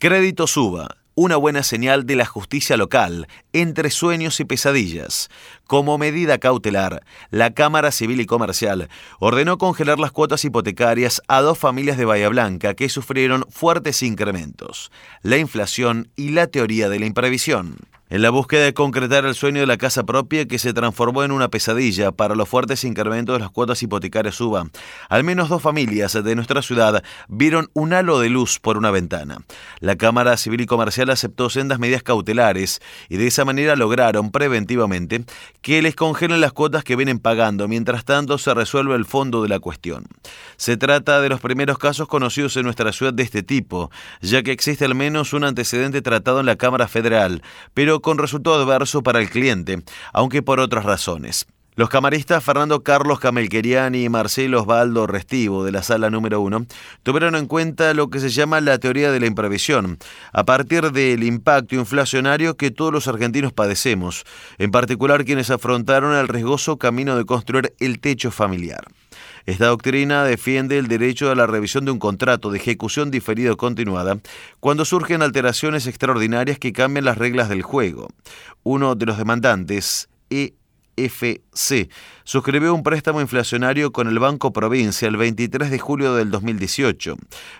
Crédito suba una buena señal de la justicia local, entre sueños y pesadillas. Como medida cautelar, la Cámara Civil y Comercial ordenó congelar las cuotas hipotecarias a dos familias de Bahía Blanca que sufrieron fuertes incrementos, la inflación y la teoría de la imprevisión. En la búsqueda de concretar el sueño de la casa propia que se transformó en una pesadilla para los fuertes incrementos de las cuotas hipotecarias UBA, al menos dos familias de nuestra ciudad vieron un halo de luz por una ventana. La Cámara Civil y Comercial aceptó sendas medidas cautelares y de esa manera lograron preventivamente que les congelen las cuotas que vienen pagando, mientras tanto se resuelve el fondo de la cuestión. Se trata de los primeros casos conocidos en nuestra ciudad de este tipo, ya que existe al menos un antecedente tratado en la Cámara Federal, pero con resultado adverso para el cliente, aunque por otras razones. Los camaristas Fernando Carlos Camelqueriani y Marcelo Osvaldo Restivo de la sala número uno tuvieron en cuenta lo que se llama la teoría de la imprevisión, a partir del impacto inflacionario que todos los argentinos padecemos, en particular quienes afrontaron el riesgoso camino de construir el techo familiar. Esta doctrina defiende el derecho a la revisión de un contrato de ejecución diferida o continuada cuando surgen alteraciones extraordinarias que cambian las reglas del juego. Uno de los demandantes, EFC, suscribió un préstamo inflacionario con el Banco Provincia el 23 de julio del 2018.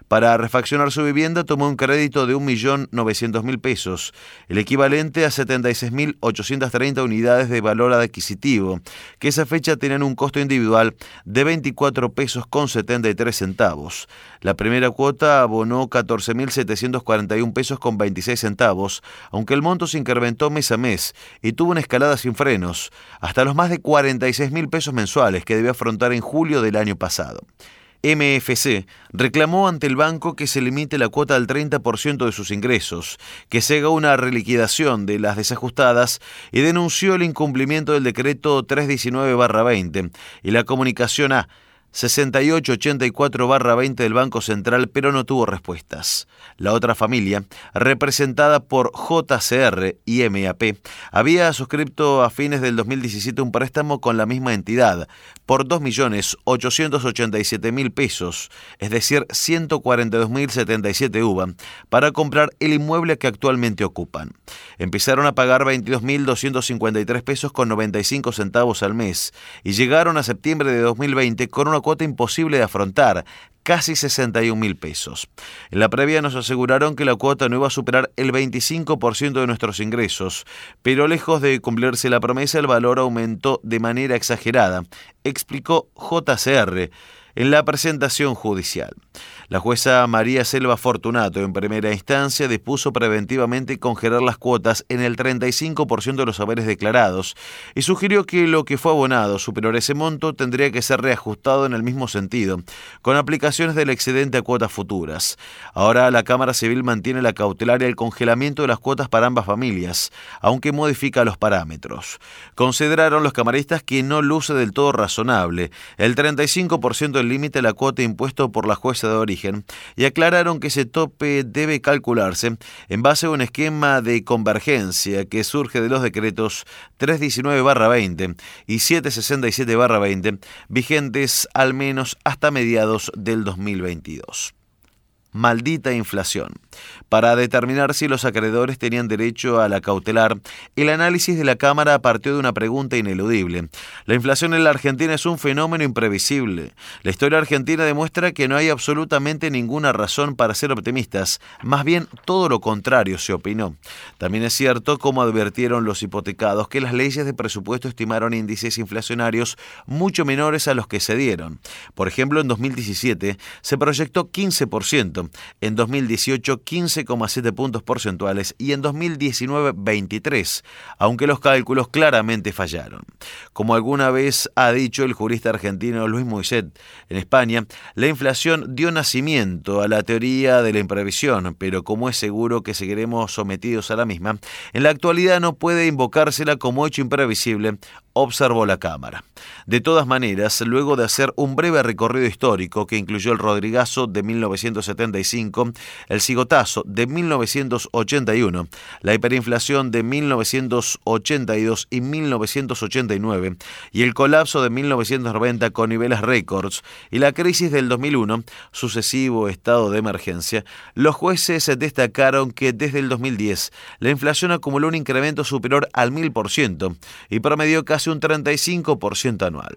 Para refaccionar su vivienda tomó un crédito de 1.900.000 pesos, el equivalente a 76.830 unidades de valor adquisitivo, que esa fecha tenían un costo individual de 24 pesos con 73 centavos. La primera cuota abonó 14.741 pesos con 26 centavos, aunque el monto se incrementó mes a mes y tuvo una escalada sin frenos, hasta los más de 46.000 pesos mensuales que debe afrontar en julio del año pasado. MFC reclamó ante el banco que se limite la cuota al 30% de sus ingresos, que se haga una reliquidación de las desajustadas y denunció el incumplimiento del decreto 319-20 y la comunicación a 6884-20 del Banco Central, pero no tuvo respuestas. La otra familia, representada por JCR y MAP, había suscrito a fines del 2017 un préstamo con la misma entidad por 2.887.000 pesos, es decir, 142.077 UVA, para comprar el inmueble que actualmente ocupan. Empezaron a pagar 22.253 pesos con 95 centavos al mes y llegaron a septiembre de 2020 con una imposible de afrontar, casi 61 mil pesos. En la previa nos aseguraron que la cuota no iba a superar el 25% de nuestros ingresos, pero lejos de cumplirse la promesa, el valor aumentó de manera exagerada, explicó JCR en la presentación judicial. La jueza María Selva Fortunato, en primera instancia, dispuso preventivamente congelar las cuotas en el 35% de los saberes declarados y sugirió que lo que fue abonado superior a ese monto tendría que ser reajustado en el mismo sentido, con aplicaciones del excedente a cuotas futuras. Ahora la Cámara Civil mantiene la cautelar y el congelamiento de las cuotas para ambas familias, aunque modifica los parámetros. Consideraron los camaristas que no luce del todo razonable el 35% del límite la cuota impuesto por la jueza de origen y aclararon que ese tope debe calcularse en base a un esquema de convergencia que surge de los decretos 319-20 y 767-20 vigentes al menos hasta mediados del 2022 maldita inflación. Para determinar si los acreedores tenían derecho a la cautelar, el análisis de la Cámara partió de una pregunta ineludible. La inflación en la Argentina es un fenómeno imprevisible. La historia argentina demuestra que no hay absolutamente ninguna razón para ser optimistas, más bien todo lo contrario se opinó. También es cierto, como advirtieron los hipotecados, que las leyes de presupuesto estimaron índices inflacionarios mucho menores a los que se dieron. Por ejemplo, en 2017 se proyectó 15%, en 2018 15,7 puntos porcentuales y en 2019 23, aunque los cálculos claramente fallaron. Como alguna vez ha dicho el jurista argentino Luis Moiset, en España la inflación dio nacimiento a la teoría de la imprevisión, pero como es seguro que seguiremos sometidos a la misma, en la actualidad no puede invocársela como hecho imprevisible observó la Cámara. De todas maneras, luego de hacer un breve recorrido histórico que incluyó el Rodrigazo de 1970 1975, el cigotazo de 1981, la hiperinflación de 1982 y 1989 y el colapso de 1990 con niveles récords y la crisis del 2001, sucesivo estado de emergencia, los jueces destacaron que desde el 2010 la inflación acumuló un incremento superior al 1000% y promedió casi un 35% anual.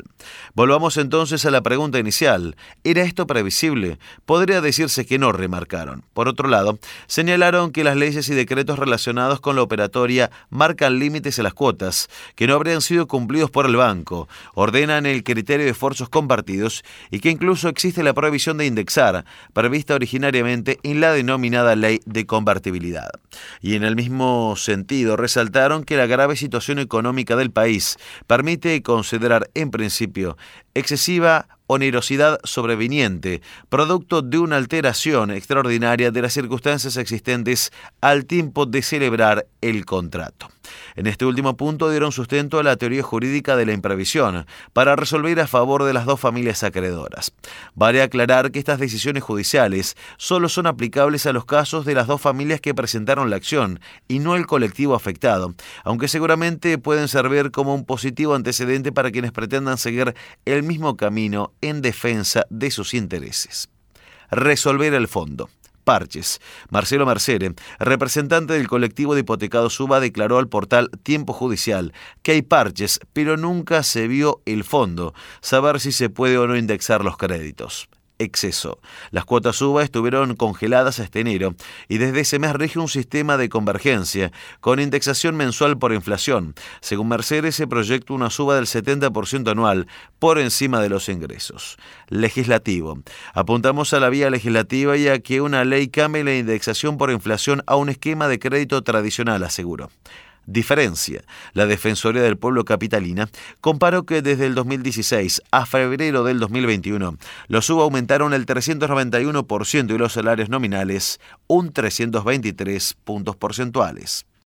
Volvamos entonces a la pregunta inicial. ¿Era esto previsible? Podría decirse que remarcaron. Por otro lado, señalaron que las leyes y decretos relacionados con la operatoria marcan límites a las cuotas, que no habrían sido cumplidos por el banco, ordenan el criterio de esfuerzos compartidos y que incluso existe la prohibición de indexar, prevista originariamente en la denominada ley de convertibilidad. Y en el mismo sentido, resaltaron que la grave situación económica del país permite considerar en principio excesiva onerosidad sobreviniente, producto de una alteración extraordinaria de las circunstancias existentes al tiempo de celebrar el contrato. En este último punto dieron sustento a la teoría jurídica de la imprevisión para resolver a favor de las dos familias acreedoras. Vale aclarar que estas decisiones judiciales solo son aplicables a los casos de las dos familias que presentaron la acción y no el colectivo afectado, aunque seguramente pueden servir como un positivo antecedente para quienes pretendan seguir el mismo camino en defensa de sus intereses. Resolver el fondo. Parches. Marcelo Mercere, representante del colectivo de hipotecados Suba, declaró al portal Tiempo Judicial que hay parches, pero nunca se vio el fondo, saber si se puede o no indexar los créditos exceso. Las cuotas UBA estuvieron congeladas hasta enero y desde ese mes rige un sistema de convergencia con indexación mensual por inflación. Según Mercedes, se proyecta una suba del 70% anual por encima de los ingresos. Legislativo. Apuntamos a la vía legislativa y a que una ley cambie la indexación por inflación a un esquema de crédito tradicional, aseguró diferencia. La Defensoría del Pueblo Capitalina comparó que desde el 2016 a febrero del 2021 los SUB aumentaron el 391% y los salarios nominales un 323 puntos porcentuales.